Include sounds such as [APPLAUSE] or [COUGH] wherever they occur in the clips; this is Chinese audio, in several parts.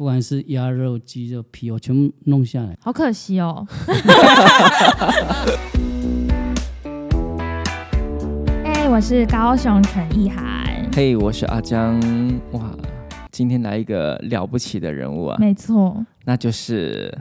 不管是鸭肉、鸡肉、皮，我全部弄下来。好可惜哦。[LAUGHS] 哎，我是高雄陈意涵。嘿，我是阿江。哇，今天来一个了不起的人物啊！没错，那就是。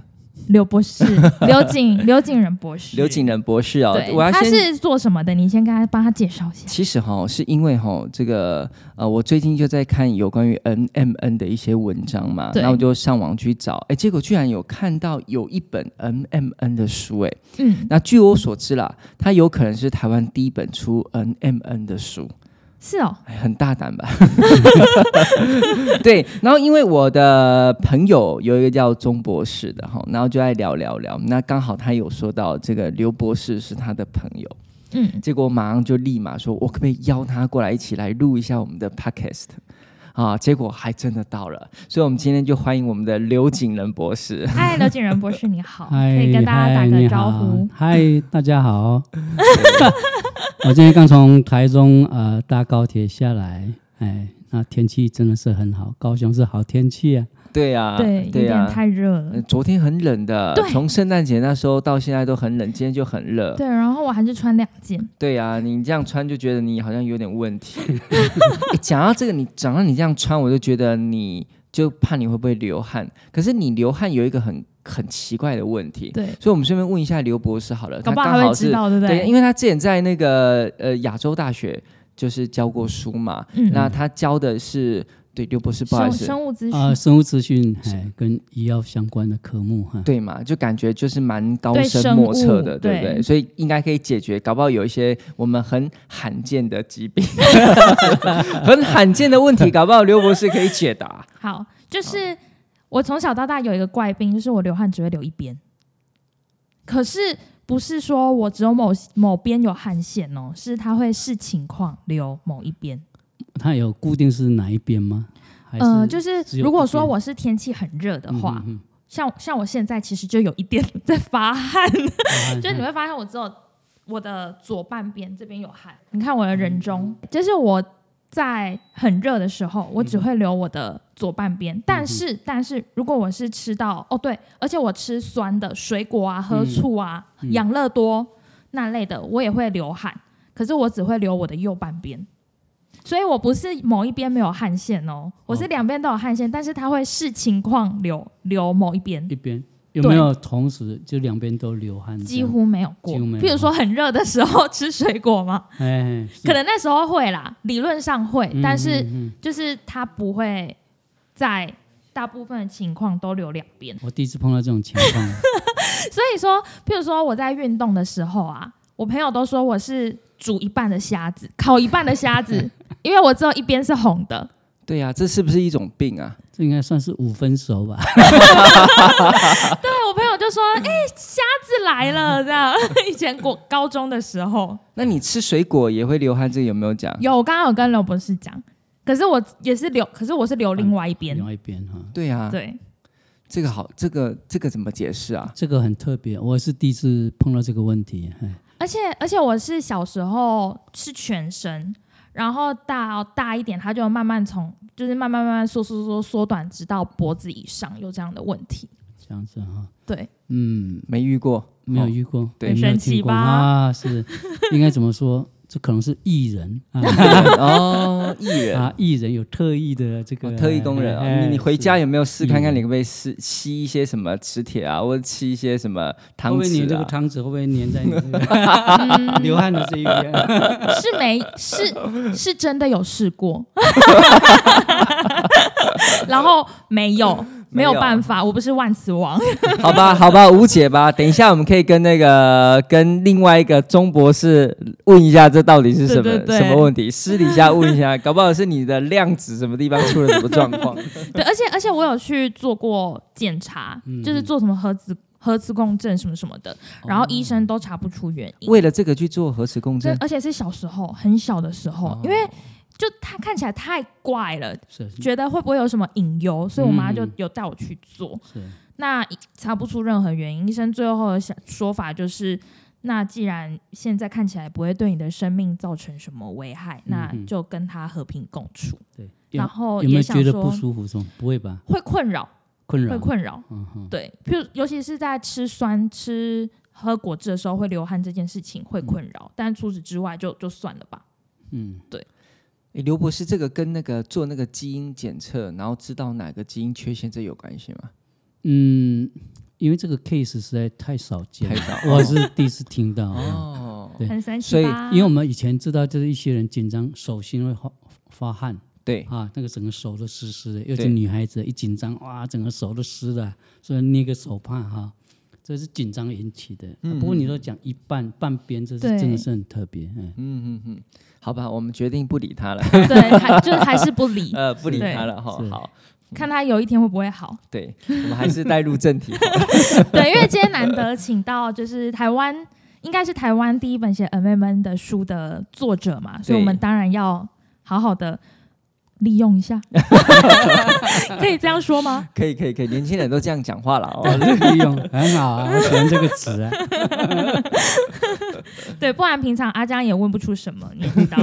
刘博士，[LAUGHS] 刘景刘景仁博士，刘景仁博士哦，对，他是做什么的？你先跟他帮他介绍一下。其实哈，是因为哈，这个呃，我最近就在看有关于 N M N 的一些文章嘛，然后我就上网去找，哎，结果居然有看到有一本 N M N 的书，哎，嗯，那据我所知啦，它有可能是台湾第一本出 N M N 的书。是哦，很大胆吧？[LAUGHS] 对，然后因为我的朋友有一个叫钟博士的哈，然后就爱聊聊聊，那刚好他有说到这个刘博士是他的朋友，嗯，结果马上就立马说，我可不可以邀他过来一起来录一下我们的 podcast 啊？结果还真的到了，所以我们今天就欢迎我们的刘景仁博士。嗨，刘景仁博士你好，[LAUGHS] 可以跟大家打个招呼。嗨，大家好。[LAUGHS] 我今天刚从台中呃搭高铁下来，哎，那天气真的是很好，高雄是好天气啊。对呀，对，有点太热了。昨天很冷的，从圣诞节那时候到现在都很冷，今天就很热。对，然后我还是穿两件。对呀，你这样穿就觉得你好像有点问题。[LAUGHS] 讲到这个，你讲到你这样穿，我就觉得你就怕你会不会流汗。可是你流汗有一个很。很奇怪的问题，对，所以我们顺便问一下刘博士好了，他刚好是对不对？因为他之前在那个呃亚洲大学就是教过书嘛，那他教的是对刘博士不好意思，生物资讯啊，生物资讯哎，跟医药相关的科目哈，对嘛，就感觉就是蛮高深莫测的，对不对？所以应该可以解决，搞不好有一些我们很罕见的疾病 [LAUGHS] [LAUGHS] 很罕见的问题，搞不好刘博士可以解答。[LAUGHS] 好，就是。我从小到大有一个怪病，就是我流汗只会流一边。可是不是说我只有某某边有汗腺哦，是它会视情况流某一边。它有固定是哪一边吗？呃，就是如果说我是天气很热的话，像像我现在其实就有一点在 [LAUGHS] 发汗，就你会发现我只有我的左半边这边有汗。你看我的人中，就是我。在很热的时候，我只会留我的左半边。但是，但是如果我是吃到哦对，而且我吃酸的水果啊、喝醋啊、养乐多那类的，我也会流汗。可是我只会留我的右半边，所以我不是某一边没有汗腺哦，我是两边都有汗腺，但是它会视情况流流某一边。一边。有没有同时就两边都流汗？几乎没有过。譬如说很热的时候吃水果吗？[LAUGHS] 哎，可能那时候会啦，理论上会，但是就是它不会在大部分的情况都流两边。我第一次碰到这种情况。[LAUGHS] 所以说，譬如说我在运动的时候啊，我朋友都说我是煮一半的虾子，烤一半的虾子，[LAUGHS] 因为我只有一边是红的。对呀，这是不是一种病啊？这应该算是五分熟吧。[LAUGHS] 对我朋友就说：“哎，瞎子来了。[LAUGHS] ”这样，以前过高中的时候。那你吃水果也会流汗，这有没有讲？有，我刚刚有跟刘博士讲。可是我也是流，可是我是流另外一边。另外一边哈。对呀。对。这个好，这个这个怎么解释啊？这个很特别，我是第一次碰到这个问题。而且而且我是小时候是全身。然后到大一点，它就慢慢从，就是慢慢慢慢缩缩缩缩短，直到脖子以上有这样的问题。这样子哈，对，嗯，没遇过，没有遇过，对，神奇吧？[LAUGHS] 啊，是，应该怎么说？这可能是艺人 [LAUGHS] 哦，艺人啊，艺人有特异的这个特异功能啊。你你回家有没有试看看？你可不可以试吸一些什么磁铁啊，或者吸一些什么汤匙啊？你这个汤匙会不会粘在你 [LAUGHS] [LAUGHS] 流汗的这一边？是没是是真的有试过，[LAUGHS] 然后没有。没有办法，我不是万磁王。[LAUGHS] 好吧，好吧，无解吧。等一下，我们可以跟那个跟另外一个钟博士问一下，这到底是什么什么问题？私底下问一下，搞不好是你的量子什么地方出了什么状况。[LAUGHS] 对，而且而且我有去做过检查，就是做什么核磁核磁共振什么什么的，然后医生都查不出原因。为了这个去做核磁共振，而且是小时候很小的时候，因为。就他看起来太怪了，觉得会不会有什么隐忧，所以我妈就有带我去做。那查不出任何原因，医生最后的说法就是：那既然现在看起来不会对你的生命造成什么危害，那就跟他和平共处。对，然后有没有觉得不舒服？不会吧？会困扰，困扰会困扰。嗯哼，对，譬如尤其是在吃酸、吃喝果汁的时候会流汗这件事情会困扰，但除此之外就就算了吧。嗯，对。哎，刘博士，这个跟那个做那个基因检测，然后知道哪个基因缺陷，这有关系吗？嗯，因为这个 case 实在太少见，太少，我是第一次听到哦，对，很神奇。所以，因为我们以前知道，就是一些人紧张，手心会发发汗，对。啊，那个整个手都湿湿的，尤其女孩子一紧张，哇，整个手都湿了，所以捏个手帕哈。这是紧张引起的，不过你说讲一半半边，这是真的是很特别。嗯嗯嗯，好吧，我们决定不理他了。[LAUGHS] 对，[LAUGHS] 就是还是不理。呃，不理他了哈。好，看他有一天会不会好。对，我们还是带入正题。[LAUGHS] 对，因为今天难得请到就是台湾，应该是台湾第一本写 M M N 的书的作者嘛，所以我们当然要好好的。利用一下，[LAUGHS] 可以这样说吗？可以，可以，可以。年轻人都这样讲话了哦，利用很好啊，我喜欢这个词啊。[LAUGHS] 对，不然平常阿江也问不出什么，你知道？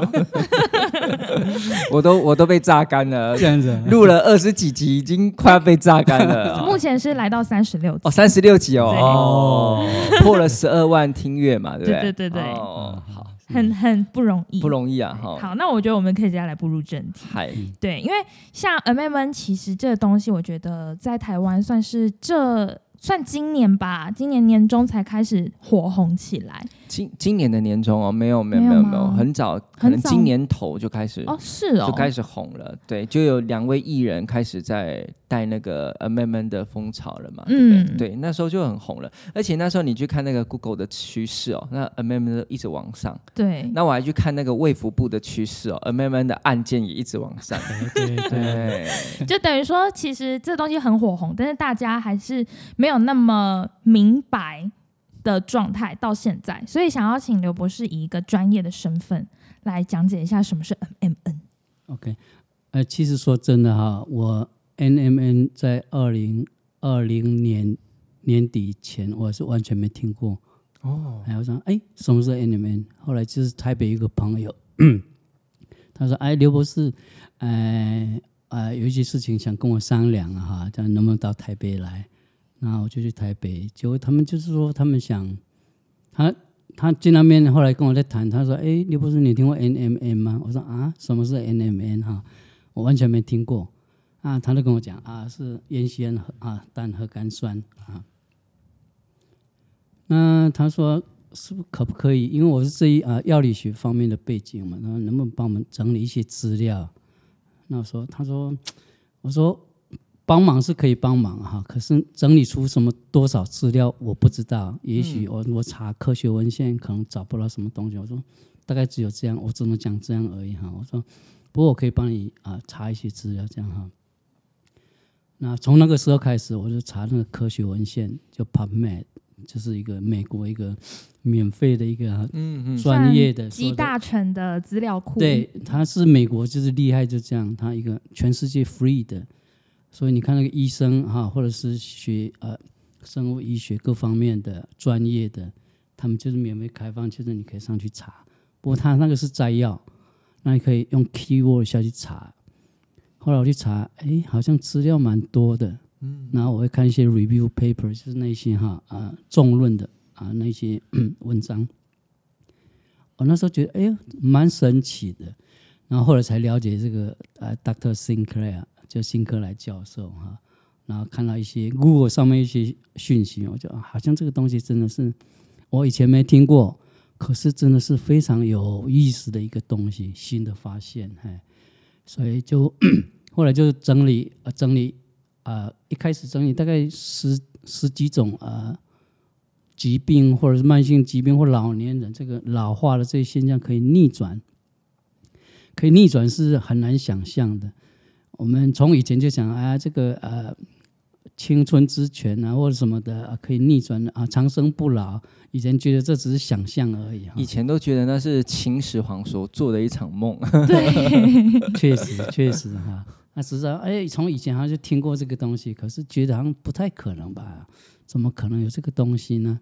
我都我都被榨干了，这样子录了二十几集，已经快要被榨干了。[LAUGHS] 目前是来到三十六集哦，三十六集哦，哦，破了十二万听阅嘛，对不对？对对对对，哦，好。很很不容易，不容易啊！哈，好，那我觉得我们可以接下来步入正题。嗨，对，因为像 M M N，其实这个东西，我觉得在台湾算是这。算今年吧，今年年中才开始火红起来。今今年的年终哦，没有没有没有没有，很早，可能今年头就开始哦，是哦，就开始红了。对，就有两位艺人开始在带那个 M M N 的风潮了嘛。嗯，对，那时候就很红了。而且那时候你去看那个 Google 的趋势哦，那 M M N 一直往上。对，那我还去看那个卫福部的趋势哦，M M N 的案件也一直往上。[LAUGHS] 对对，就等于说，其实这东西很火红，但是大家还是。没有那么明白的状态到现在，所以想要请刘博士以一个专业的身份来讲解一下什么是 M M N。OK，呃，其实说真的哈，我 N M N 在二零二零年年底前我是完全没听过哦。哎，我说哎，什么是 N M N？后来就是台北一个朋友，他说哎，刘博士，呃啊，有一些事情想跟我商量啊哈，叫能不能到台北来？那我就去台北，结果他们就是说，他们想，他他见那边，后来跟我在谈，他说：“哎，刘博士，你听过 N M N 吗？”我说：“啊，什么是 N M N？哈，我完全没听过。”啊，他就跟我讲：“啊，是烟酰胺啊单核苷酸啊。”那他说：“是不可不可以？因为我是这一啊药理学方面的背景嘛，然后能不能帮我们整理一些资料？”那我说：“他说，我说。”帮忙是可以帮忙哈，可是整理出什么多少资料我不知道。也许我我查科学文献可能找不到什么东西。我说大概只有这样，我只能讲这样而已哈。我说不过我可以帮你啊查一些资料这样哈。那从那个时候开始，我就查那个科学文献，就 PubMed，就是一个美国一个免费的一个嗯嗯专业的集大成的资料库。对，它是美国就是厉害就这样，它一个全世界 free 的。所以你看那个医生哈，或者是学呃生物医学各方面的专业的，他们就是免费开放，就是你可以上去查。不过他那个是摘要，那你可以用 keyword 下去查。后来我去查，哎，好像资料蛮多的。嗯。然后我会看一些 review paper，就是那些哈啊重论的啊那些 [CLEARS THROAT] 文章。我那时候觉得哎呀蛮神奇的，然后后来才了解这个呃 Dr. Sinclair。就新科来教授哈，然后看到一些 Google 上面一些讯息，我就好像这个东西真的是我以前没听过，可是真的是非常有意思的一个东西，新的发现，哎，所以就 [COUGHS] 后来就整理呃整理啊，一开始整理大概十十几种啊疾病或者是慢性疾病或老年人这个老化的这些现象可以逆转，可以逆转是很难想象的。我们从以前就想啊，这个呃青春之泉啊，或者什么的可以逆转啊，长生不老。以前觉得这只是想象而已，以前都觉得那是秦始皇所做的一场梦。[LAUGHS] 对，确实确实哈。那实际上哎，从以前好像就听过这个东西，可是觉得好像不太可能吧？怎么可能有这个东西呢？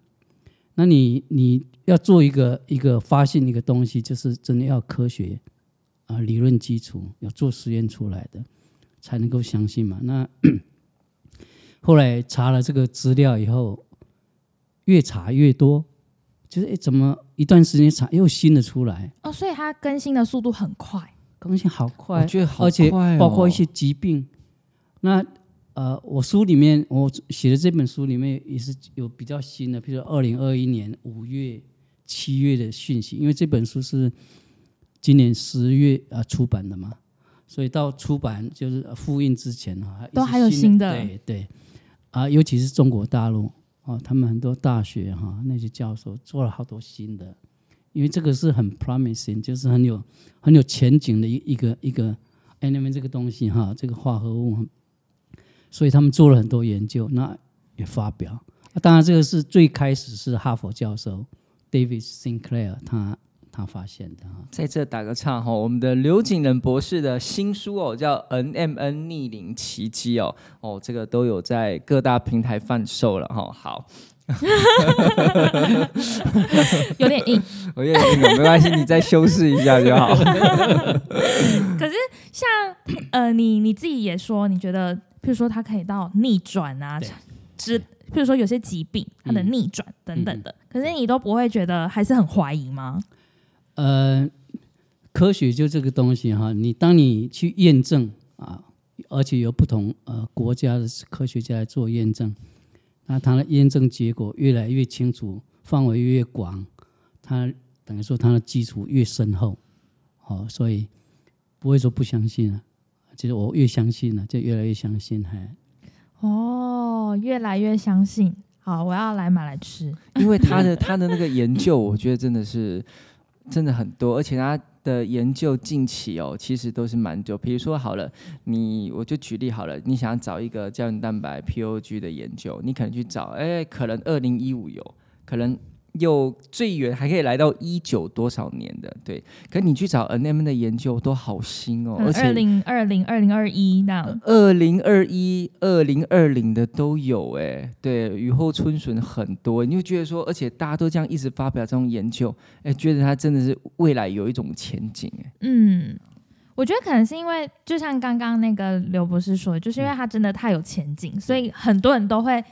那你你要做一个一个发现一个东西，就是真的要科学啊，理论基础，要做实验出来的。才能够相信嘛？那 [COUGHS] 后来查了这个资料以后，越查越多，就是哎，怎么一段时间查又新的出来？哦，所以它更新的速度很快，更新好快，我觉得好而且包括一些疾病。那呃，我书里面我写的这本书里面也是有比较新的，比如说二零二一年五月、七月的讯息，因为这本书是今年十月啊出版的嘛。所以到出版就是复印之前哈，都还有新的，对对，啊，尤其是中国大陆啊，他们很多大学哈那些教授做了好多新的，因为这个是很 promising，就是很有很有前景的一一个一个 element 这个东西哈，这个化合物，所以他们做了很多研究，那也发表。当然，这个是最开始是哈佛教授 David Sinclair 他。他发现的哈，在这打个岔哈，我们的刘景仁博士的新书哦，叫《N M N 逆龄奇迹》哦。哦，这个都有在各大平台贩售了哈。好，[LAUGHS] 有点硬，有点硬，没关系，你再修饰一下就好。[LAUGHS] 可是像呃，你你自己也说，你觉得，譬如说它可以到逆转啊，之，譬如说有些疾病它的逆转等等的，可是你都不会觉得还是很怀疑吗？呃，科学就这个东西哈，你当你去验证啊，而且有不同呃国家的科学家来做验证，那它的验证结果越来越清楚，范围越广，它等于说它的基础越深厚，好，所以不会说不相信啊，其实我越相信呢，就越来越相信，还哦，越来越相信，好，我要来买来吃，因为他的他的那个研究，我觉得真的是。真的很多，而且他的研究近期哦，其实都是蛮久。比如说好了，你我就举例好了，你想要找一个胶原蛋白 POG 的研究，你可能去找，哎，可能二零一五有，可能。有最远还可以来到一九多少年的，对。可你去找 N M 的研究都好新哦，而且二零二零、二零二一那二零二一、二零二零的都有哎，对，雨后春笋很多，你就觉得说，而且大家都这样一直发表这种研究，哎，觉得它真的是未来有一种前景哎。嗯，我觉得可能是因为，就像刚刚那个刘博士说，就是因为它真的太有前景，所以很多人都会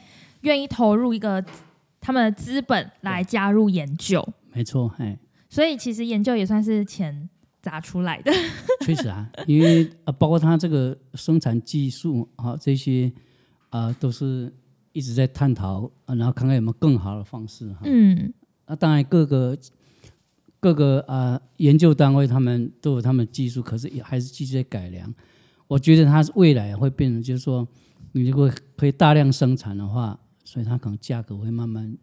愿意投入一个。他们的资本来加入研究，没错，哎，所以其实研究也算是钱砸出来的。[LAUGHS] 确实啊，因为啊，包括它这个生产技术啊，这些啊，都是一直在探讨，啊然后看看有没有更好的方式哈。嗯，那当然各个各个啊研究单位他们都有他们技术，可是也还是继续在改良。我觉得它未来会变成，就是说，你如果可以大量生产的话。所以它可能价格会慢慢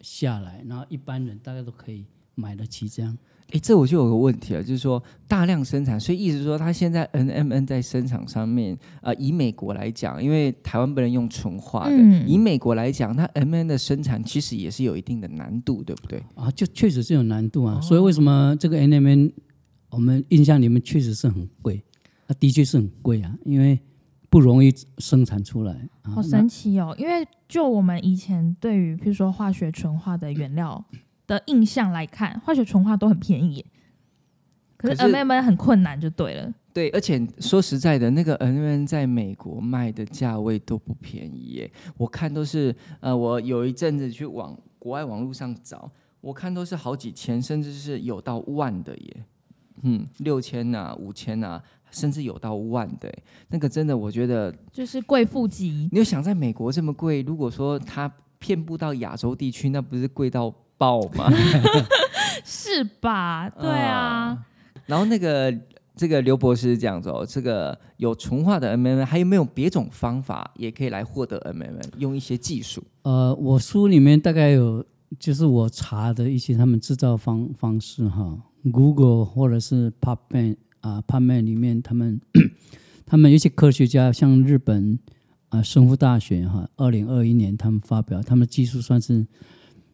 下来，然后一般人大概都可以买得起这样。哎，这我就有个问题了，就是说大量生产，所以意思说它现在 N M N 在生产上面，呃，以美国来讲，因为台湾不能用纯化的，以美国来讲，它 M N 的生产其实也是有一定的难度，对不对？啊，就确实是有难度啊。所以为什么这个 N M N 我们印象里面确实是很贵，它的确是很贵啊，因为。不容易生产出来，好神奇哦！因为就我们以前对于，譬如说化学纯化的原料的印象来看，化学纯化都很便宜，可是 M M N 很困难，就对了。对，而且说实在的，那个 M M N 在美国卖的价位都不便宜耶。我看都是，呃，我有一阵子去网国外网络上找，我看都是好几千，甚至是有到万的耶。嗯，六千呐，五千呐。甚至有到万的，那个真的，我觉得就是贵妇级。你有想在美国这么贵，如果说它遍布到亚洲地区，那不是贵到爆吗？[LAUGHS] 是吧？[LAUGHS] 对啊。然后那个这个刘博士这样子哦，这个有纯化的 M M，还有没有别种方法也可以来获得 M M？用一些技术？呃，我书里面大概有，就是我查的一些他们制造方方式哈，Google 或者是 PubMed。啊，拍卖里面，他们他们有些科学家，像日本啊，生物大学哈，二零二一年他们发表，他们技术算是，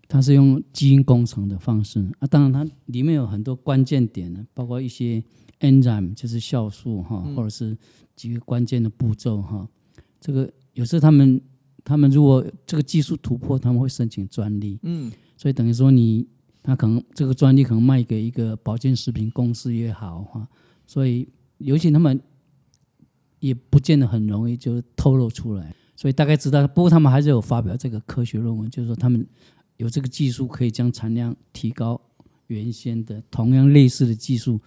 它是用基因工程的方式啊，当然它里面有很多关键点呢，包括一些 enzyme 就是酵素哈，或者是几个关键的步骤哈，这个有时候他们他们如果这个技术突破，他们会申请专利，嗯，所以等于说你他可能这个专利可能卖给一个保健食品公司也好哈。所以，尤其他们也不见得很容易就透露出来。所以大概知道。不过他们还是有发表这个科学论文，就是说他们有这个技术可以将产量提高，原先的同样类似的技术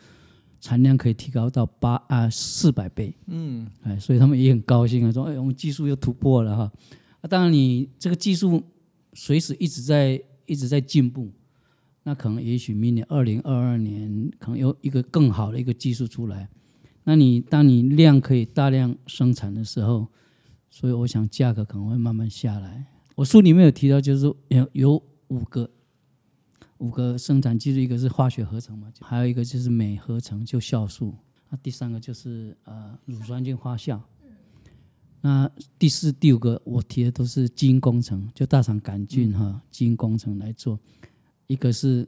产量可以提高到八啊四百倍。嗯，哎，所以他们也很高兴啊，说哎，我们技术又突破了哈。啊，当然你这个技术随时一直在一直在进步。那可能也许明年二零二二年可能有一个更好的一个技术出来，那你当你量可以大量生产的时候，所以我想价格可能会慢慢下来。我书里面有提到，就是有有五个五个生产技术，一个是化学合成嘛，还有一个就是镁合成就酵素，那第三个就是呃乳酸菌发酵，那第四、第五个我提的都是基因工程，就大肠杆菌哈基因工程来做。一个是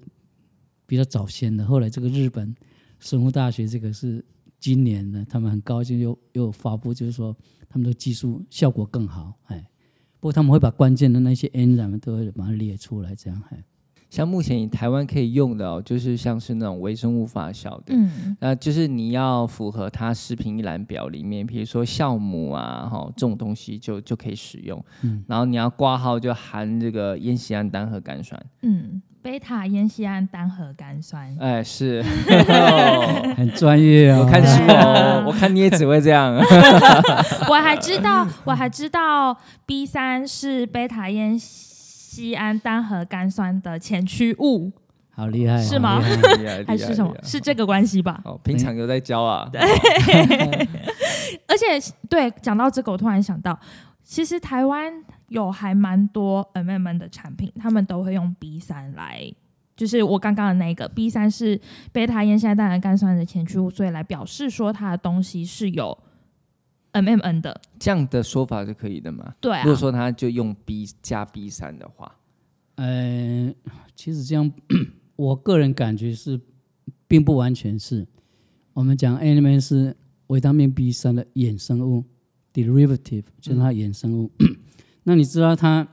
比较早先的，后来这个日本生物大学这个是今年的，他们很高兴又又发布，就是说他们的技术效果更好，哎，不过他们会把关键的那些 N 染都会把它列出来，这样哎。像目前台湾可以用的哦，就是像是那种微生物发酵的，嗯，那就是你要符合它食品一览表里面，比如说酵母啊，哈，这种东西就就可以使用，嗯，然后你要挂号就含这个烟酰胺单核苷酸，嗯。贝塔烟酰胺单核苷酸，哎，是，[LAUGHS] 很专业哦。我看书哦，我看你也只会这样。[LAUGHS] 我还知道，我还知道 B 三是贝塔烟酰胺单核苷酸的前驱物，好厉害，是吗？[LAUGHS] 还是什么？是这个关系吧？哦，平常有在教啊。对，而且对，讲到这个，我突然想到，其实台湾。有还蛮多 M M N 的产品，他们都会用 B 三来，就是我刚刚的那个 B 三是贝塔烟酰胺苷酸的前驱物，所以来表示说它的东西是有 M M N 的。这样的说法是可以的吗？对，如果说它就用 B 加 B 三的话，呃，其实这样，[COUGHS] 我个人感觉是并不完全是。我们讲 M M N 是维他命 B 三的衍生物 （derivative），就是它衍生物。那你知道它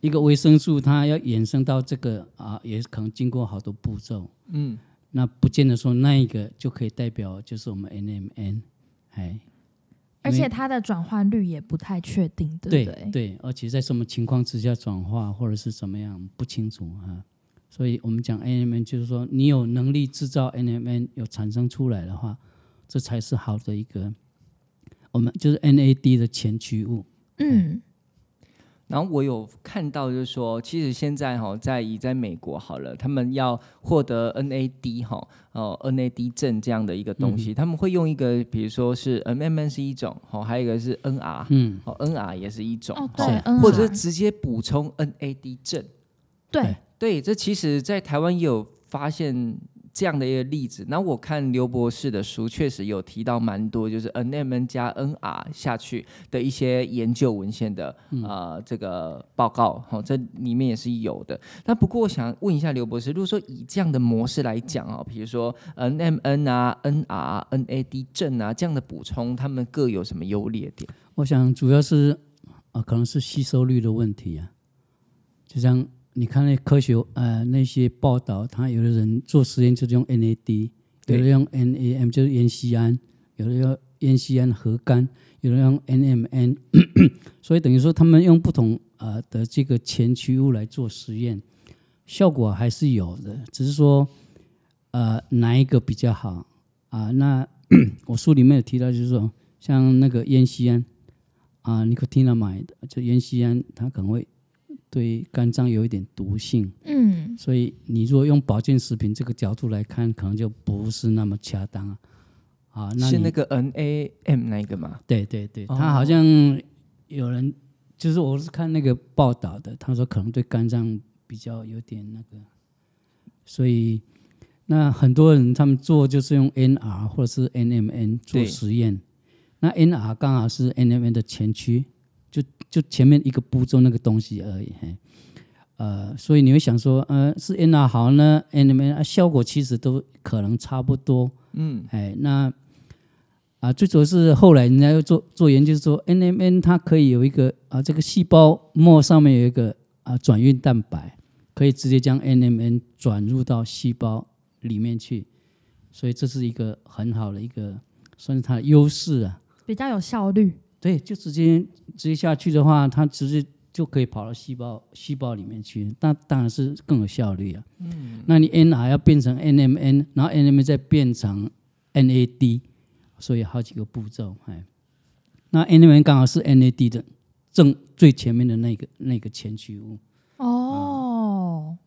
一个维生素，它要衍生到这个啊，也是可能经过好多步骤。嗯，那不见得说那一个就可以代表就是我们 N M N，哎，而且它的转换率也不太确定，对不对？对，而且在什么情况之下转化或者是怎么样不清楚啊。所以我们讲 N M N，就是说你有能力制造 N M N 有产生出来的话，这才是好的一个，我们就是 N A D 的前驱物。嗯。然后我有看到，就是说，其实现在哈，在以在美国好了，他们要获得 NAD 哈，哦 NAD 证这样的一个东西，他们会用一个，比如说是 MMN 是一种，哦，还有一个是 NR，嗯，哦 NR 也是一种，哦对，或者是直接补充 NAD 证，对。对，这其实在台湾也有发现。这样的一个例子，那我看刘博士的书，确实有提到蛮多，就是 N M N 加 N R 下去的一些研究文献的呃这个报告，哈，这里面也是有的。那不过我想问一下刘博士，如果说以这样的模式来讲啊，比如说 N M N 啊、N R、N A D 正啊这样的补充，他们各有什么优劣点？我想主要是啊，可能是吸收率的问题啊，就像。你看那科学呃那些报道，他有的人做实验就是用 NAD，有的用 NAM 就是烟酰胺，有的用烟酰胺核苷，有的用 NMN，[COUGHS] 所以等于说他们用不同呃的这个前驱物来做实验，效果还是有的，只是说呃哪一个比较好啊？那 [COUGHS] 我书里面有提到，就是说像那个烟酰胺啊，nicotinamide 就烟酰胺，它可能会。对肝脏有一点毒性，嗯，所以你如果用保健食品这个角度来看，可能就不是那么恰当啊。啊，那是那个 NAM 那个吗？对对对，他好像有人就是我是看那个报道的，他说可能对肝脏比较有点那个，所以那很多人他们做就是用 NR 或者是 NMN 做实验，那 NR 刚好是 NMN 的前驱。就就前面一个步骤那个东西而已，呃，所以你会想说，呃，是 N R 好呢？N M N 效果其实都可能差不多，嗯，哎，那啊，最主要是后来人家又做做研究说，N M N 它可以有一个啊，这个细胞膜上面有一个啊转运蛋白，可以直接将 N M N 转入到细胞里面去，所以这是一个很好的一个算是它的优势啊，比较有效率。对，就直接直接下去的话，它直接就可以跑到细胞细胞里面去，那当然是更有效率啊。嗯，那你 N 还要变成 NMN，然后 NMN 再变成 NAD，所以好几个步骤。哎，那 NMN 刚好是 NAD 的正最前面的那个那个前驱物。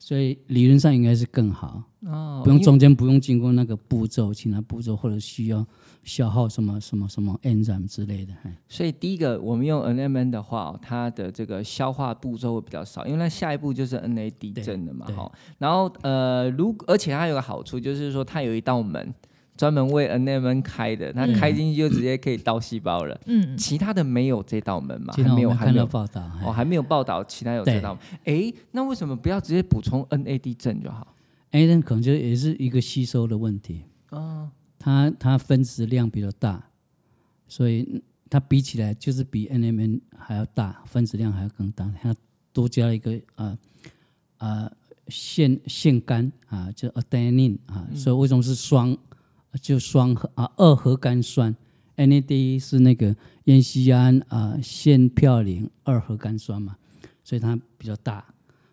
哦，所以理论上应该是更好哦，不用中间不用经过那个步骤，其他步骤或者需要消耗什么什么什么 enzyme 之类的。所以第一个我们用 NMN 的话，它的这个消化步骤会比较少，因为它下一步就是 NAD 正的嘛，哈。然后呃，如而且它有个好处就是说它有一道门。专门为 NMN 开的，它开进去就直接可以到细胞了。嗯，其他的没有这道门嘛？还没有看到报道哦，还没有报道其他有这道。哎，那为什么不要直接补充 NAD 正就好？NAD 可能就也是一个吸收的问题。哦，它它分子量比较大，所以它比起来就是比 NMN 还要大，分子量还要更大。它多加了一个啊啊腺腺苷啊，叫 adenine 啊，所以为什么是双？就双核啊，二核苷酸，NAD 是那个烟酰胺啊，腺嘌呤二核苷酸嘛，所以它比较大，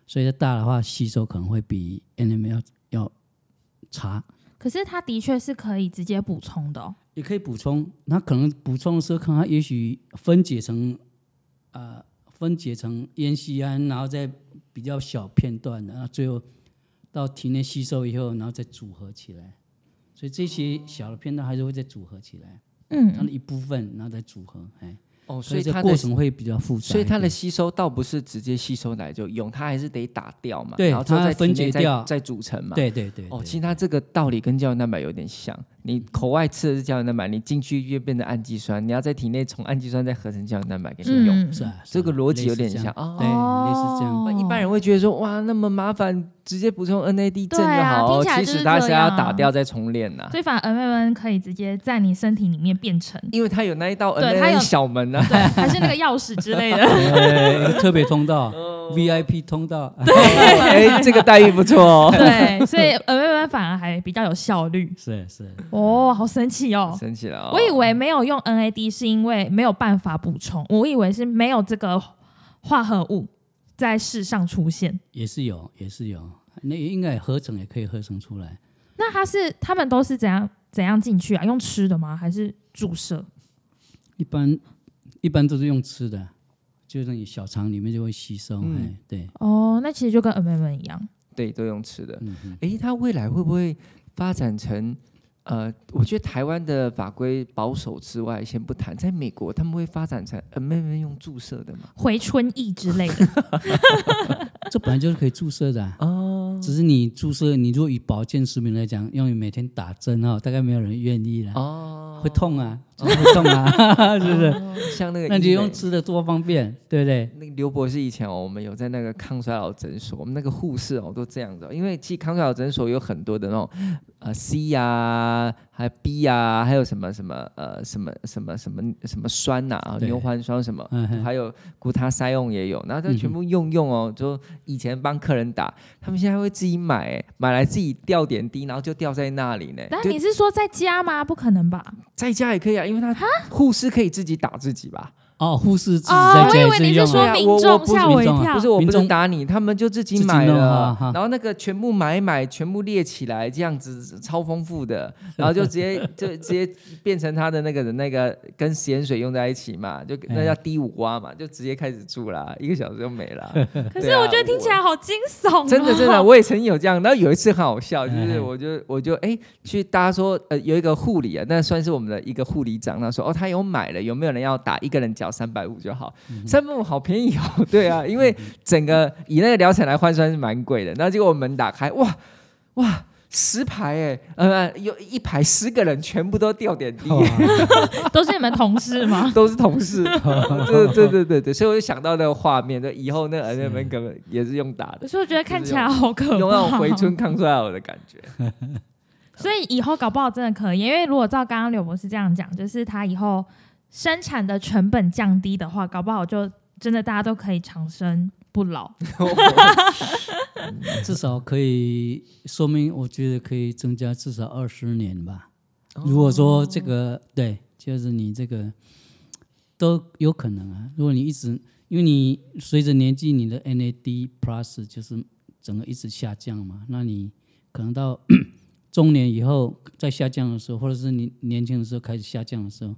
所以它大的话吸收可能会比 NMN 要要差。可是它的确是可以直接补充的，也可以补充。那可能补充的时候，可能它也许分解成啊，分解成烟酰胺，然后再比较小片段的，然后最后到体内吸收以后，然后再组合起来。所以这些小的片段还是会再组合起来，嗯，它的一部分，然后再组合，哎，哦，所以这过程会比较复杂。所以它的吸收倒不是直接吸收来就用，它还是得打掉嘛，对，然后再分解掉，再组成嘛。对对对。哦，其实它这个道理跟胶原蛋白有点像。你口外吃的是胶原蛋白，你进去就变成氨基酸，你要在体内从氨基酸再合成胶原蛋白给你用，是啊，这个逻辑有点像哦，对，类似这样。一般人会觉得说，哇，那么麻烦，直接补充 NAD 正就好，其实它是要打掉再重练呐。所以反而 NMN 可以直接在你身体里面变成，因为它有那一道小门啊，对，还是那个钥匙之类的，对，[LAUGHS] 特别通道。[LAUGHS] VIP 通道，对，哎，这个待遇不错哦。对，所以 M M 反而还比较有效率。是 [LAUGHS] 是，哦，好神奇哦，神奇了。我以为没有用 N A D 是因为没有办法补充，我以为是没有这个化合物在世上出现。也是有，也是有，那应该合成也可以合成出来。那它是他们都是怎样怎样进去啊？用吃的吗？还是注射？一般一般都是用吃的。就是你小肠里面就会吸收，哎，对。哦，那其实就跟 M M 一样，对，都用吃的。哎，它未来会不会发展成？呃，我觉得台湾的法规保守之外，先不谈，在美国他们会发展成 M M 用注射的吗？回春液之类的，[LAUGHS] 这本来就是可以注射的哦。只是你注射，你如果以保健食品来讲，用于每天打针哦，大概没有人愿意了哦，会痛啊。会动啊，[LAUGHS] 是不是？像那个，那你用吃的多方便，对不对？那个刘博士以前哦，我们有在那个抗衰老诊所，我们那个护士哦都这样子，哦因为其实抗衰老诊所有很多的那种呃 C 呀，还有 B 呀，还有什么什么呃什么什么什么什么酸呐，牛磺酸什么，还有谷他塞用也有，然后他全部用用哦，就以前帮客人打，他们现在会自己买，买来自己吊点滴，然后就吊在那里呢。但你是说在家吗？不可能吧？在家也可以啊。因为他护士可以自己打自己吧？哦，护士自己在家自己用。我我吓我一跳，不是我不是打你，他们就自己买了，然后那个全部买买，全部列起来，这样子超丰富的，[LAUGHS] 然后就直接就直接变成他的那个那个跟食盐水用在一起嘛，就那叫低五瓜嘛，就直接开始住啦，一个小时就没了。[LAUGHS] 可是我觉得听起来好惊悚，真的真的，我也曾经有这样。然后有一次很好笑，[LAUGHS] 就是我就我就哎去大家说呃有一个护理啊，那算是我们的一个护理长，他说哦他有买了，有没有人要打？一个人缴。三百五就好，三百五好便宜哦。对啊，[LAUGHS] 因为整个以那个疗程来换算是蛮贵的。然后结果我门打开，哇哇，十排哎，呃，有一排十个人全部都掉点滴，[LAUGHS] 都是你们同事吗？[LAUGHS] 都是同事。对对对对对，所以我就想到那个画面，就以后那个人们根本也是用打的。所以我觉得看起来好可怕，有那种回春抗衰老的感觉。所以以后搞不好真的可以，因为如果照刚刚柳博士这样讲，就是他以后。生产的成本降低的话，搞不好就真的大家都可以长生不老。[LAUGHS] 至少可以说明，我觉得可以增加至少二十年吧。如果说这个对，就是你这个都有可能啊。如果你一直，因为你随着年纪，你的 NAD plus 就是整个一直下降嘛，那你可能到 [CLEARS THROAT] 中年以后再下降的时候，或者是你年轻的时候开始下降的时候，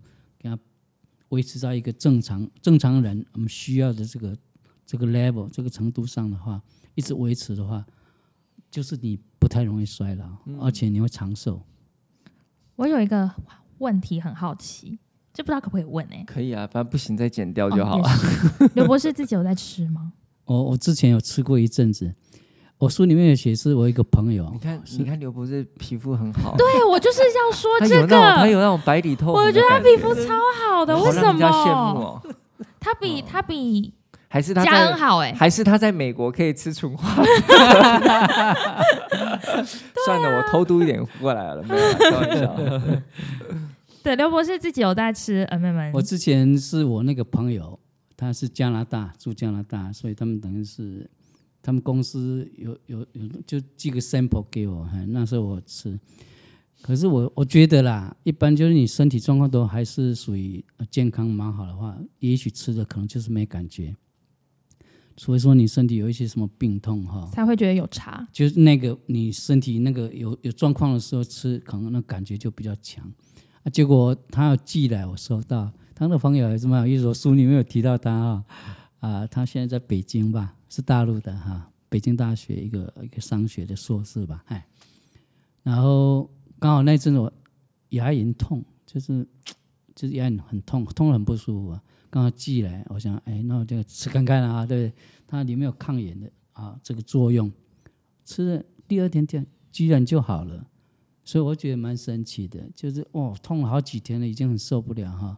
维持在一个正常正常人我们需要的这个这个 level 这个程度上的话，一直维持的话，就是你不太容易衰老，而且你会长寿。我有一个问题很好奇，这不知道可不可以问呢？可以啊，反正不行再剪掉就好了。[LAUGHS] 刘博士自己有在吃吗？我我之前有吃过一阵子，我书里面有写是我一个朋友。你看，你看刘博士皮肤很好。对，我就是要说这个，他有那种白里透红。我觉得他皮肤超好的，为什么？羡慕哦。他比他比。还是他家恩好哎，还是他在美国可以吃纯花？[LAUGHS] 算了，我偷渡一点过来了，没有开玩笑。[LAUGHS] 对，刘博士自己有在吃 M M。我之前是我那个朋友，他是加拿大住加拿大，所以他们等于是他们公司有有有就寄个 sample 给我，那时候我吃。可是我我觉得啦，一般就是你身体状况都还是属于健康蛮好的话，也许吃的可能就是没感觉。所以说你身体有一些什么病痛哈，才会觉得有差。就是那个你身体那个有有状况的时候吃，可能那感觉就比较强。啊，结果他要寄来，我收到，他的朋友还是蛮有意思，书里面有提到他啊，啊，他现在在北京吧，是大陆的哈，北京大学一个一个商学的硕士吧，哎，然后刚好那阵子我牙龈痛，就是就是牙龈很痛，痛得很不舒服啊。刚刚寄来，我想，哎，那我就吃看看啊，对不对？它里面有抗炎的啊，这个作用，吃了第二天，天居然就好了，所以我觉得蛮神奇的，就是哦，痛了好几天了，已经很受不了哈。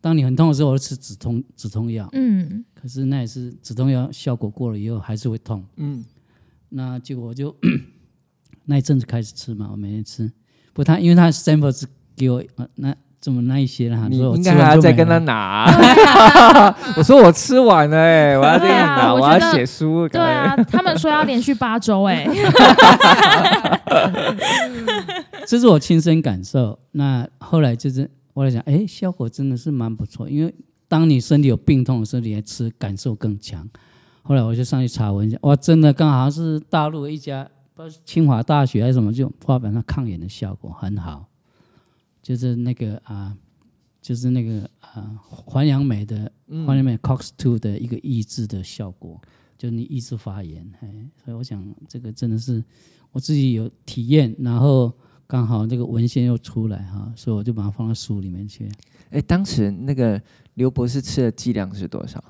当你很痛的时候，我吃止痛止痛药，嗯，可是那也是止痛药效果过了以后还是会痛，嗯，那结果我就 [COUGHS] 那一阵子开始吃嘛，我每天吃，不，他因为他 sample 是给我啊那。这么那一些了，你应该还要再跟他拿。[LAUGHS] [LAUGHS] 我说我吃完了，哎，我要跟你拿，我要写书。对啊，他们说要连续八周，哎，[LAUGHS] 这是我亲身感受。那后来就是我在想，哎，效果真的是蛮不错。因为当你身体有病痛的时候，你吃感受更强。后来我就上去查文一下，哇，真的刚好是大陆一家，不知道清华大学还是什么，就发表上抗炎的效果很好。就是那个啊，就是那个啊，环氧镁的环氧镁 COX two 的一个抑制的效果，就你抑制发炎，哎，所以我想这个真的是我自己有体验，然后刚好这个文献又出来哈，所以我就把它放到书里面去。哎，当时那个刘博士吃的剂量是多少？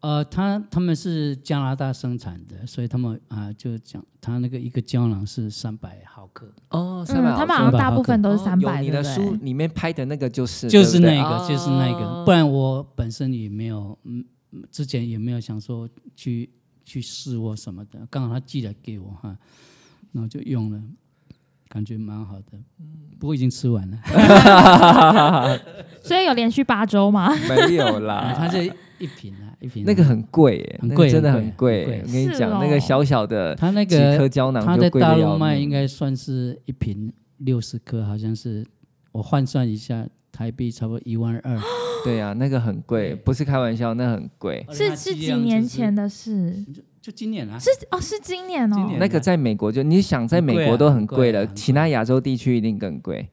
呃，他他们是加拿大生产的，所以他们啊就讲，他那个一个胶囊是三百毫克。哦，三百毫克。他们好像大部分都是三百。你的书里面拍的那个就是。就是那个，就是那个。不然我本身也没有，嗯，之前也没有想说去去试或什么的。刚好他寄来给我哈，然后就用了，感觉蛮好的。嗯，不过已经吃完了。[LAUGHS] 所以有连续八周吗？没有啦，[LAUGHS] 它这一瓶啊。一瓶那个很贵，很贵，真的很贵。我跟你讲，那个小小的，它那个颗胶囊，它在大陆卖应该算是一瓶六十颗，好像是我换算一下，台币差不多一万二。对啊，那个很贵，不是开玩笑，那很贵。是是几年前的事。就今年啊，是哦，是今年哦。那个在美国就你想在美国都很贵了，其他亚洲地区一定更贵。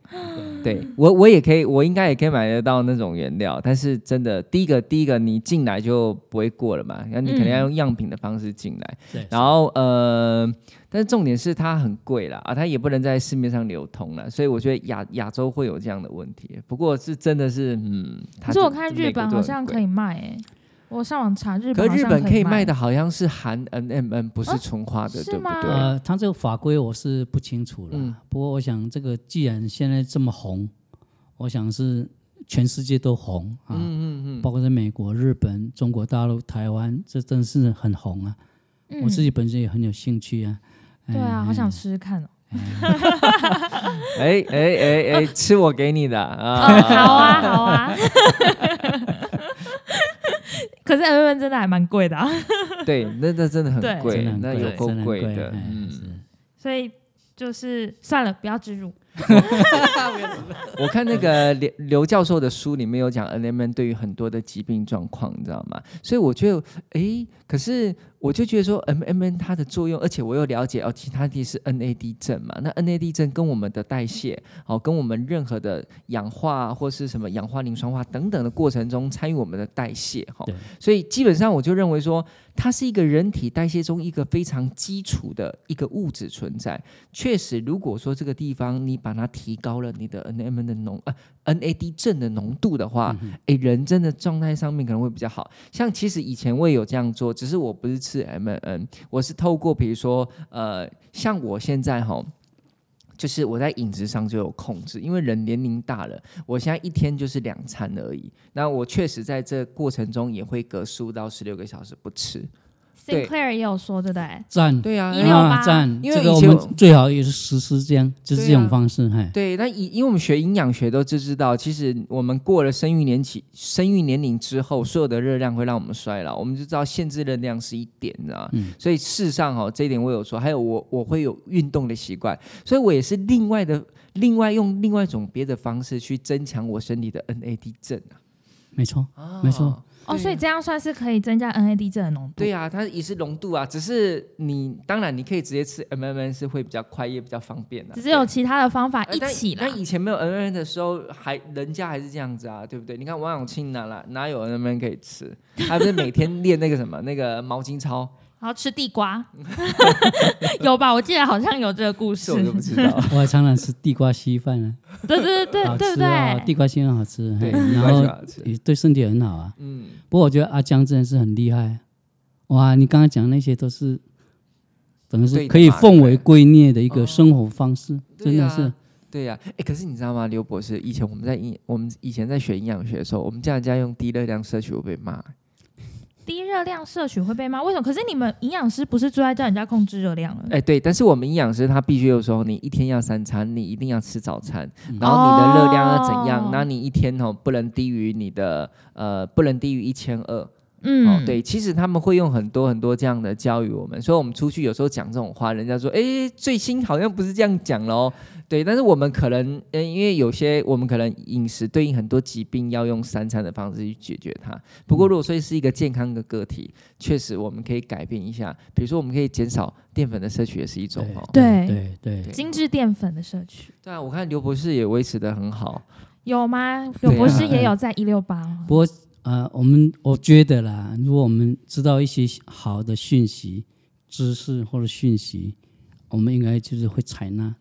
对我我也可以，我应该也可以买得到那种原料，但是真的第一个第一个你进来就不会过了嘛，那你肯定要用样品的方式进来。然后呃，但是重点是它很贵啦，啊，它也不能在市面上流通了，所以我觉得亚亚洲会有这样的问题。不过是真的是嗯，可是我看日本好像可以卖哎。我上网查日本，可日本可以卖的好像是含 N M N，不是纯化的，对不对？呃，它这个法规我是不清楚了。不过我想，这个既然现在这么红，我想是全世界都红啊。嗯嗯嗯。包括在美国、日本、中国大陆、台湾，这真是很红啊。我自己本身也很有兴趣啊。对啊，好想试试看哦。哎 [LAUGHS] [LAUGHS] 哎哎哎，吃我给你的啊！好啊好啊。可是 M M 真的还蛮贵的啊！[LAUGHS] 对，那那真的很贵，那有够贵的。嗯，所以就是算了，不要植入。[LAUGHS] 我看那个刘刘教授的书里面有讲 NMN 对于很多的疾病状况，你知道吗？所以我觉得，哎，可是。我就觉得说，M M N 它的作用，而且我又了解哦，其他地是 N A D 症嘛。那 N A D 症跟我们的代谢，哦，跟我们任何的氧化或是什么氧化磷酸化等等的过程中参与我们的代谢，哈。所以基本上我就认为说，它是一个人体代谢中一个非常基础的一个物质存在。确实，如果说这个地方你把它提高了你的 N M N 的浓呃 N A D 正的浓度的话，哎，人真的状态上面可能会比较好。像其实以前我也有这样做，只是我不是吃。MNN，我是透过比如说呃，像我现在哈，就是我在饮食上就有控制，因为人年龄大了，我现在一天就是两餐而已。那我确实在这过程中也会隔十五到十六个小时不吃。Sinclair 也有说，对不对？赞，对啊，一六八赞，因为我们最好也是实施这样，就是这种方式。嗨，对，那以因为我们学营养学都知知道，其实我们过了生育年期、生育年龄之后，所有的热量会让我们衰老，我们就知道限制热量是一点，你知道嗯。所以事实上哦，这一点我有说，还有我我会有运动的习惯，所以我也是另外的另外用另外一种别的方式去增强我身体的 NAD 症啊。没错，没错。哦，所以这样算是可以增加 NAD 这的浓度。对呀，它也是浓度啊，只是你当然你可以直接吃 MMN 是会比较快也比较方便的。只是有其他的方法一起那以前没有 MMN 的时候，还人家还是这样子啊，对不对？你看王永庆哪来哪有 MMN 可以吃？他不是每天练那个什么那个毛巾操。然后吃地瓜，[LAUGHS] 有吧？我记得好像有这个故事，我都不知道。[LAUGHS] 我还常常吃地瓜稀饭呢。对对对对对对，地瓜稀饭好吃，对，然后也对身体很好啊。嗯，不过我觉得阿江真的是很厉害。哇，你刚刚讲那些都是，等于是可以奉为圭臬的一个生活方式，真的是。对呀，哎，可是你知道吗，刘博士？以前我们在营，我们以前在学营养学的时候，我们叫人家用低热量摄取会被骂。低热量摄取会被骂？为什么？可是你们营养师不是最爱叫人家控制热量了？哎，对，但是我们营养师他必须有说，你一天要三餐，你一定要吃早餐，然后你的热量要怎样？那你一天哦不能低于你的呃，不能低于一千二。嗯，对，其实他们会用很多很多这样的教育我们，所以我们出去有时候讲这种话，人家说，哎，最新好像不是这样讲喽。对，但是我们可能，嗯，因为有些我们可能饮食对应很多疾病，要用三餐的方式去解决它。不过，如果说是一个健康的个体，确实我们可以改变一下。比如说，我们可以减少淀粉的摄取，也是一种哦。对对对，精致淀粉的摄取。对啊，我看刘博士也维持的很好。有吗？刘博士也有在一六八。不过，呃，我们我觉得啦，如果我们知道一些好的讯息、知识或者讯息，我们应该就是会采纳。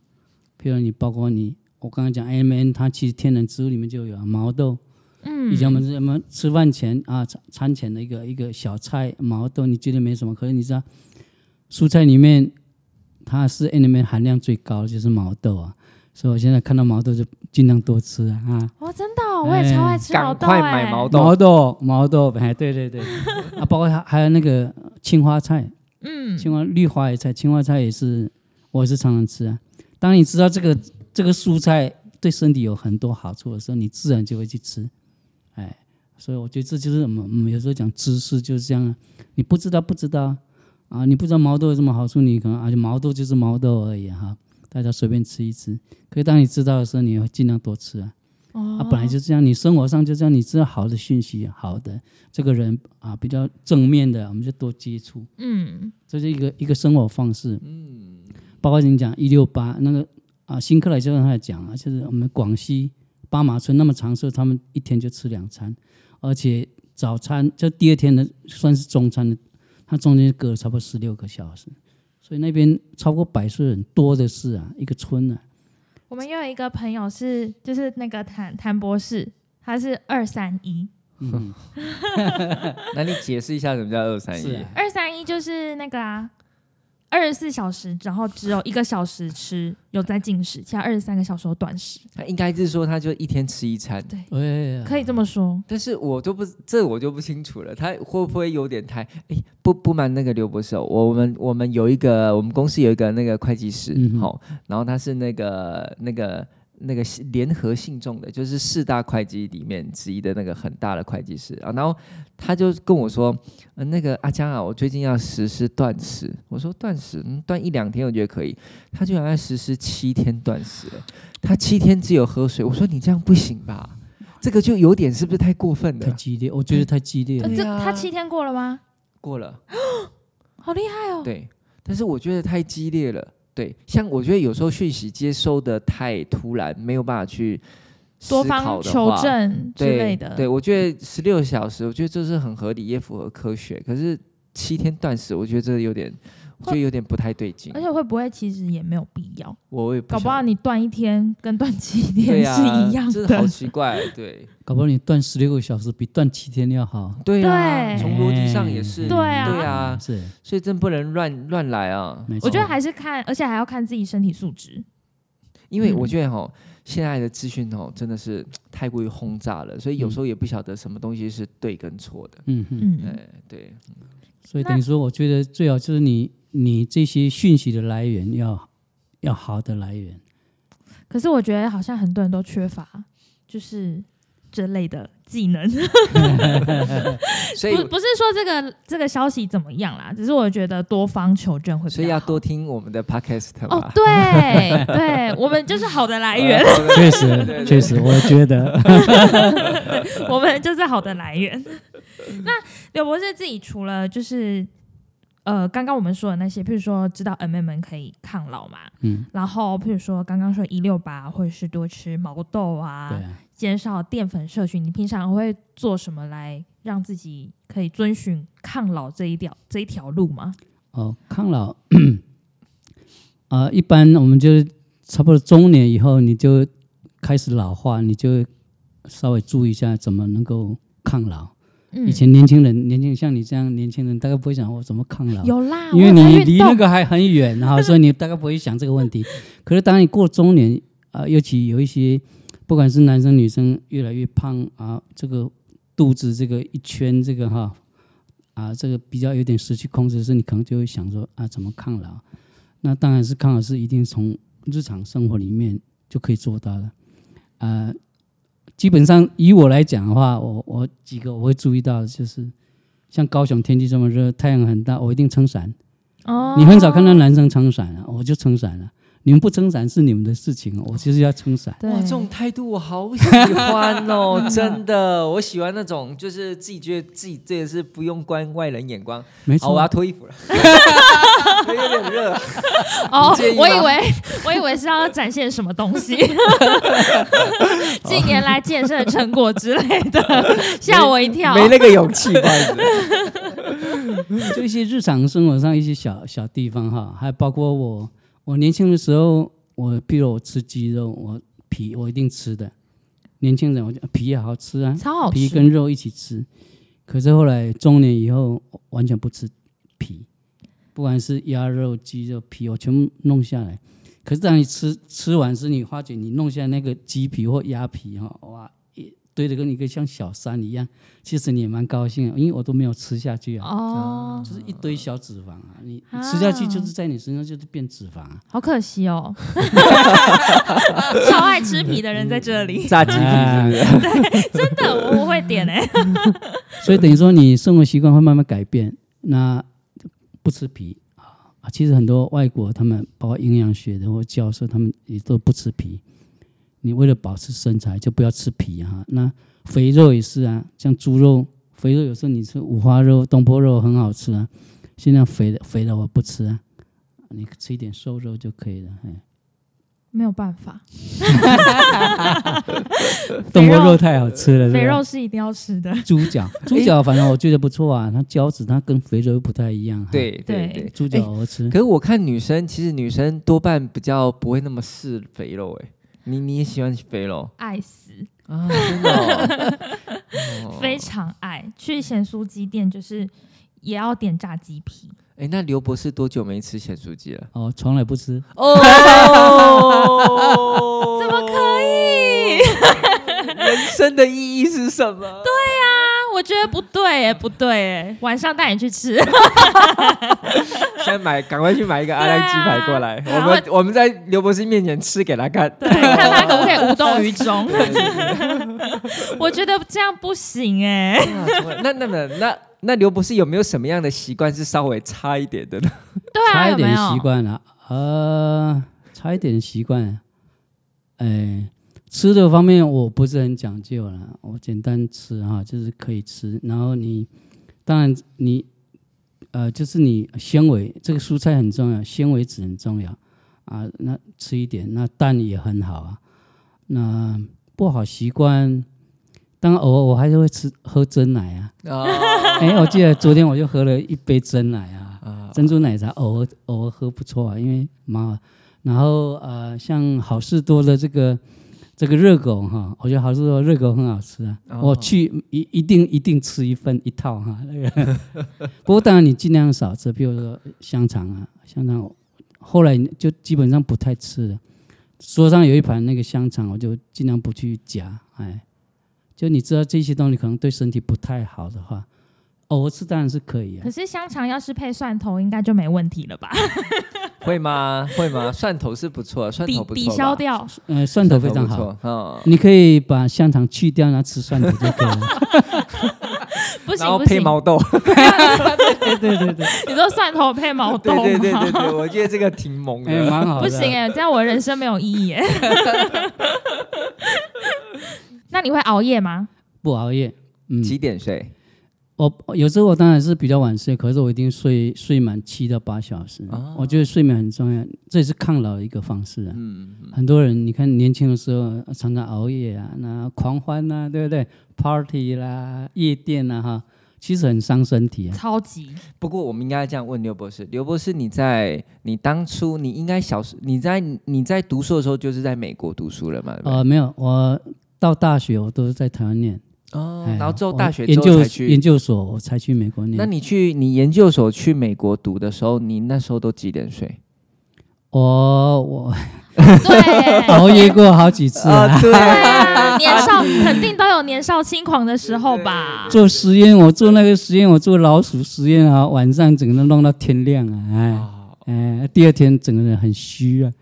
譬如你包括你，我刚刚讲 M N，它其实天然植物里面就有毛豆。嗯。以前我们什么吃饭前啊，餐餐前的一个一个小菜毛豆，你觉得没什么？可是你知道，蔬菜里面它是 N M N 含量最高的就是毛豆啊。所以我现在看到毛豆就尽量多吃啊。哇，真的，我也超爱吃毛豆。赶快买毛豆。毛豆，毛豆，哎，对对对。[LAUGHS] 啊，包括还还有那个青花菜。嗯。青花绿花野菜，青花菜也是，我也是常常吃啊。当你知道这个这个蔬菜对身体有很多好处的时候，你自然就会去吃，哎，所以我觉得这就是我们有时候讲知识就是这样啊，你不知道不知道啊，你不知道毛豆有什么好处，你可能而且毛豆就是毛豆而已哈，大家随便吃一吃。可是当你知道的时候，你要尽量多吃啊。哦。啊，本来就这样，你生活上就这样，你知道好的讯息，好的这个人啊比较正面的，我们就多接触。嗯。这是一个一个生活方式。嗯。包括你讲一六八那个啊，新克莱就跟他讲啊，就是我们广西巴马村那么长寿，他们一天就吃两餐，而且早餐就第二天的算是中餐的，他中间隔了差不多十六个小时，所以那边超过百岁人多的是啊，一个村啊。我们又有一个朋友是，就是那个谭谭博士，他是二三一。嗯，[LAUGHS] 那你解释一下什么叫二三一？二三一就是那个啊。二十四小时，然后只有一个小时吃有在进食，其他二十三个小时断食。他应该是说，他就一天吃一餐，对，可以这么说。但是我就不，这我就不清楚了。他会不会有点太……哎，不不瞒那个刘博士，我们我们有一个，我们公司有一个那个会计师，好，然后他是那个那个那个联合信众的，就是四大会计里面之一的那个很大的会计师啊。然后他就跟我说：“呃，那个阿江啊，我最近要实施断食。”我说：“断食，嗯，断一两天我觉得可以。”他居然要实施七天断食，他七天只有喝水。我说：“你这样不行吧？这个就有点是不是太过分了？太激烈，我觉得太激烈了。这他七天过了吗？过了，[GASPS] 好厉害哦。对，但是我觉得太激烈了。对，像我觉得有时候讯息接收的太突然，没有办法去多方求证之类的。对，我觉得十六小时，我觉得这是很合理，也符合科学。可是七天断食，我觉得这有点。就有点不太对劲，而且会不会其实也没有必要？我也搞不好你断一天跟断七天是一样的，好奇怪。对，搞不好你断十六个小时比断七天要好。对啊，从逻辑上也是。对啊，对啊，是，所以真不能乱乱来啊。我觉得还是看，而且还要看自己身体素质。因为我觉得哈，现在的资讯哦真的是太过于轰炸了，所以有时候也不晓得什么东西是对跟错的。嗯嗯，哎对。所以等于说，我觉得最好就是你。你这些讯息的来源要要好的来源，可是我觉得好像很多人都缺乏，就是这类的技能。[LAUGHS] 所以不不是说这个这个消息怎么样啦，只是我觉得多方求证会。所以要多听我们的 podcast 哦，对对，我们就是好的来源。[LAUGHS] 确实确实，我觉得 [LAUGHS] 我们就是好的来源。[LAUGHS] 那刘博士自己除了就是。呃，刚刚我们说的那些，譬如说知道 M M 可以抗老嘛，嗯，然后譬如说刚刚说一六八，或者是多吃毛豆啊，减少淀粉摄取，你平常会做什么来让自己可以遵循抗老这一条这一条路吗？哦，抗老，啊，[COUGHS] 一般我们就差不多中年以后，你就开始老化，你就稍微注意一下怎么能够抗老。以前年轻人，年轻像你这样年轻人，大概不会想我怎么抗老，有啦，因为你离那个还 [LAUGHS] 很远哈，所以你大概不会想这个问题。[LAUGHS] 可是当你过中年啊，尤其有一些，不管是男生女生越来越胖啊，这个肚子这个一圈这个哈啊，这个比较有点失去控制，是你可能就会想说啊，怎么抗老？那当然是抗老是一定从日常生活里面就可以做到了啊。基本上以我来讲的话，我我几个我会注意到，就是像高雄天气这么热，太阳很大，我一定撑伞。哦，你很少看到男生撑伞啊，我就撑伞了。你们不撑伞是你们的事情，我就是要撑伞。哇，这种态度我好喜欢哦，[LAUGHS] 真的，我喜欢那种就是自己觉得自己这也是不用关外人眼光。没错，我要脱衣服了，[LAUGHS] 有点热。哦，我以为我以为是要展现什么东西，[LAUGHS] 近年来健身的成果之类的，吓我一跳。没那个勇气，就一些日常生活上一些小小地方哈，还包括我。我年轻的时候，我比如我吃鸡肉，我皮我一定吃的。年轻人，我皮也好吃啊，超好吃，皮跟肉一起吃。可是后来中年以后，完全不吃皮，不管是鸭肉、鸡肉皮，我全部弄下来。可是当你吃吃完时，你发觉你弄下那个鸡皮或鸭皮哈，哇！堆的跟一个像小山一样，其实你也蛮高兴，因为我都没有吃下去啊，哦，就是一堆小脂肪啊，你吃下去就是在你身上就是变脂肪，好可惜哦，[LAUGHS] 超爱吃皮的人在这里，炸鸡皮对，真的我不会点哎，[LAUGHS] 所以等于说你生活习惯会慢慢改变，那不吃皮啊，其实很多外国他们包括营养学的或教授他们也都不吃皮。你为了保持身材，就不要吃皮哈。那肥肉也是啊，像猪肉，肥肉有时候你吃五花肉、东坡肉很好吃啊。现在肥的肥的我不吃啊，你吃一点瘦肉就可以了。哎，没有办法，[LAUGHS] 东坡肉太好吃了。肥肉是一定要吃的。猪脚，[LAUGHS] 猪脚反正我觉得不错啊，它胶质它跟肥肉又不太一样。对对对，猪脚我吃。可是我看女生，其实女生多半比较不会那么嗜肥肉哎。你你也喜欢肥肉？爱死啊！真的，[LAUGHS] 非常爱。去咸酥鸡店就是也要点炸鸡皮。哎，那刘博士多久没吃咸酥鸡了？哦，从来不吃。哦，[LAUGHS] 怎么可以？[LAUGHS] 人生的意义是什么？对呀，我觉得不对哎，不对哎，[LAUGHS] 晚上带你去吃。先买，赶快去买一个阿亮鸡排过来。我们我们在刘博士面前吃给他看，看他可不可以 [LAUGHS] 无动于衷。[LAUGHS] 我觉得这样不行哎。那那那那那刘博士有没有什么样的习惯是稍微差一点的呢？对啊，差一点习惯啊，呃，差一点习惯，哎。吃的方面我不是很讲究了，我简单吃哈，就是可以吃。然后你当然你呃，就是你纤维这个蔬菜很重要，纤维质很重要啊。那吃一点，那蛋也很好啊。那不好习惯，当然偶尔我还是会吃喝真奶啊。哎，我记得昨天我就喝了一杯真奶啊，珍珠奶茶偶尔偶尔喝不错啊，因为蛮好。然后呃，像好事多的这个。这个热狗哈，我觉得好是说热狗很好吃啊！我去一一定一定吃一份一套哈。那个，不过当然你尽量少吃，比如说香肠啊，香肠后来就基本上不太吃了。桌上有一盘那个香肠，我就尽量不去夹。哎，就你知道这些东西可能对身体不太好的话。偶尔吃当然是可以啊，可是香肠要是配蒜头，应该就没问题了吧？[LAUGHS] 会吗？会吗？蒜头是不错，蒜头不错抵消掉，呃，蒜头非常好。哦，你可以把香肠去掉，然后吃蒜头就可以了。[LAUGHS] 不行，然后配毛豆。[LAUGHS] 对对对对，你说蒜头配毛豆对对对对，我觉得这个挺萌的，蛮好。不行哎，这样我人生没有意义哎。那你会熬夜吗？不熬夜。嗯，几点睡？我有时候我当然是比较晚睡，可是我一定睡睡满七到八小时。我觉得睡眠很重要，这也是抗老的一个方式啊。嗯很多人你看年轻的时候常常熬夜啊，那狂欢呐，对不对？Party 啦，夜店呐，哈，其实很伤身体啊。超级。不过我们应该这样问刘博士：刘博士，你在你当初你应该小时你在你在读书的时候就是在美国读书了吗？呃，没有，我到大学我都是在台湾念。哦，然后之后大学研究去研究所，我才去美国念。那你去你研究所去美国读的时候，你那时候都几点睡？我我对 [LAUGHS] 熬夜过好几次啊。对啊，[LAUGHS] 年少肯定都有年少轻狂的时候吧。做实验，我做那个实验，我做老鼠实验啊，晚上整个人弄到天亮啊，哎哎，第二天整个人很虚啊，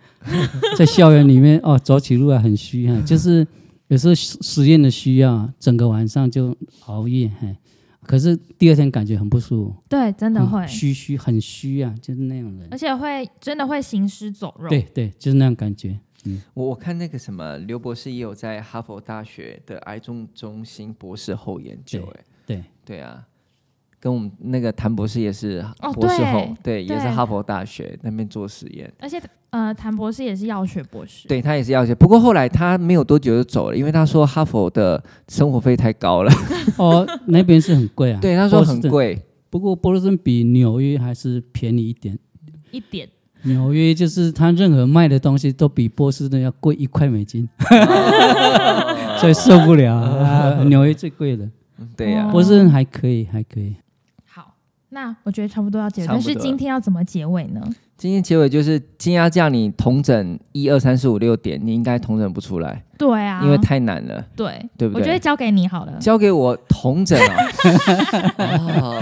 在校园里面哦，走起路来很虚啊，就是。有时候实验的需要，整个晚上就熬夜，嘿，可是第二天感觉很不舒服。对，真的会虚虚，很虚啊，就是那种人。而且会真的会行尸走肉。对对，就是那样感觉。嗯，我我看那个什么刘博士也有在哈佛大学的癌症中心博士后研究，哎，对对啊。跟我们那个谭博士也是博士后，对，也是哈佛大学那边做实验。而且，呃，谭博士也是药学博士，对他也是药学。不过后来他没有多久就走了，因为他说哈佛的生活费太高了。[LAUGHS] 哦，那边是很贵啊。[LAUGHS] 对，他说很贵。不过波士顿比纽约还是便宜一点。一点。纽约就是他任何卖的东西都比波士顿要贵一块美金，[LAUGHS] 所以受不了啊。纽约最贵的。对呀，波士顿还可以，还可以。那我觉得差不多要结尾，但是今天要怎么结尾呢？今天结尾就是今天要叫你同整一二三四五六点，你应该同整不出来。对啊，因为太难了。对，对不对？我觉得交给你好了。交给我同整 [LAUGHS] 哦，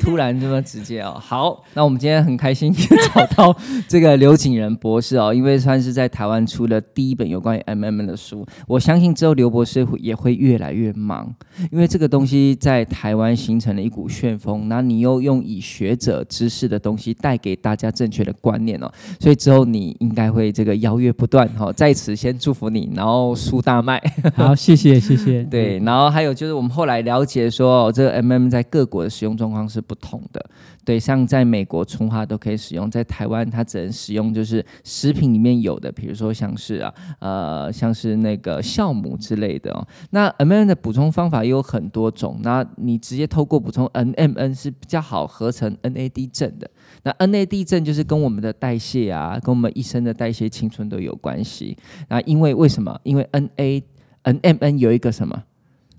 突然这么直接哦。好，那我们今天很开心找到这个刘景仁博士哦，因为算是在台湾出了第一本有关于 M M 的书。我相信之后刘博士也会越来越忙，因为这个东西在台湾形成了一股旋风。那你又用以学者知识的东西带给大家正确的观念哦，所以之后你应该会这个邀约不断哈。在此先祝福你。然后书大卖，好，[LAUGHS] 谢谢谢谢。对，然后还有就是我们后来了解说，这个 M M 在各国的使用状况是不同的。对，像在美国纯化都可以使用，在台湾它只能使用就是食品里面有的，比如说像是啊呃像是那个酵母之类的哦。那 M M 的补充方法也有很多种，那你直接透过补充 N M N 是比较好合成 N A D 正的。那 N A D 正就是跟我们的代谢啊，跟我们一生的代谢、青春都有关系。那因为为什么？因为 N A N M N 有一个什么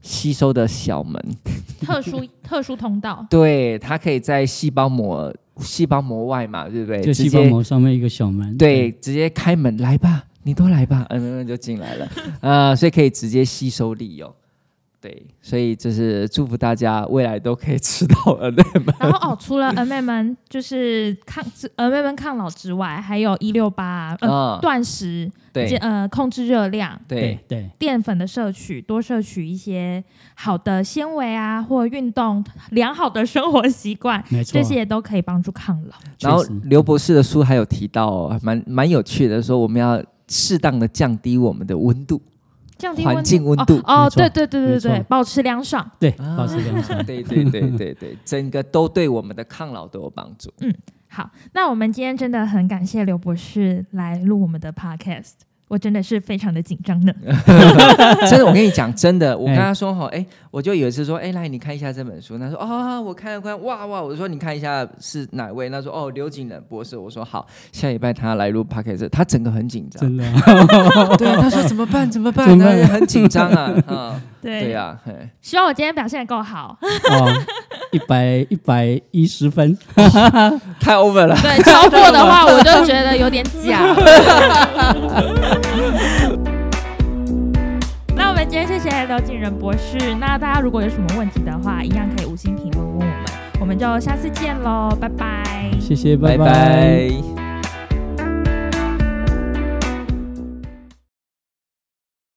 吸收的小门，[LAUGHS] 特殊特殊通道。对，它可以在细胞膜细胞膜外嘛，对不对？就细胞膜上面一个小门。对，直接开门来吧，你都来吧，N N 就进来了 [LAUGHS] 啊，所以可以直接吸收利用。对，所以就是祝福大家未来都可以吃到 N 妹们。然后哦，除了 N 妹们就是抗 N 妹们抗老之外，还有一六八呃断食，对，呃控制热量，对。对，淀粉的摄取，多摄取一些好的纤维啊，或运动，良好的生活习惯，没错，这些都可以帮助抗老。然后刘博士的书还有提到，蛮蛮有趣的，说我们要适当的降低我们的温度。降低环境温度哦，对对对对对，保持凉爽，对，保持凉爽，[LAUGHS] 对对对对对，整个都对我们的抗老都有帮助。嗯，好，那我们今天真的很感谢刘博士来录我们的 podcast。我真的是非常的紧张呢，[LAUGHS] 真的，我跟你讲，真的，我跟他说哈，哎，我就有一次说，哎，来你看一下这本书，他说，啊，我看了看，哇哇，我说你看一下是哪位，他说，哦，刘景仁博士，我说好，下礼拜他来录 p o c a s 他整个很紧张，真的，[LAUGHS] 对啊，他说怎么办？怎么办？他很紧张啊，[LAUGHS] 啊，对。对呀，希望我今天表现的够好，哦，一百一百一十分，太 over 了，对，超过的话我就觉得有点假。今天谢谢刘景仁博士。那大家如果有什么问题的话，一样可以五星评论问我们。我们就下次见喽，拜拜。谢谢，拜拜。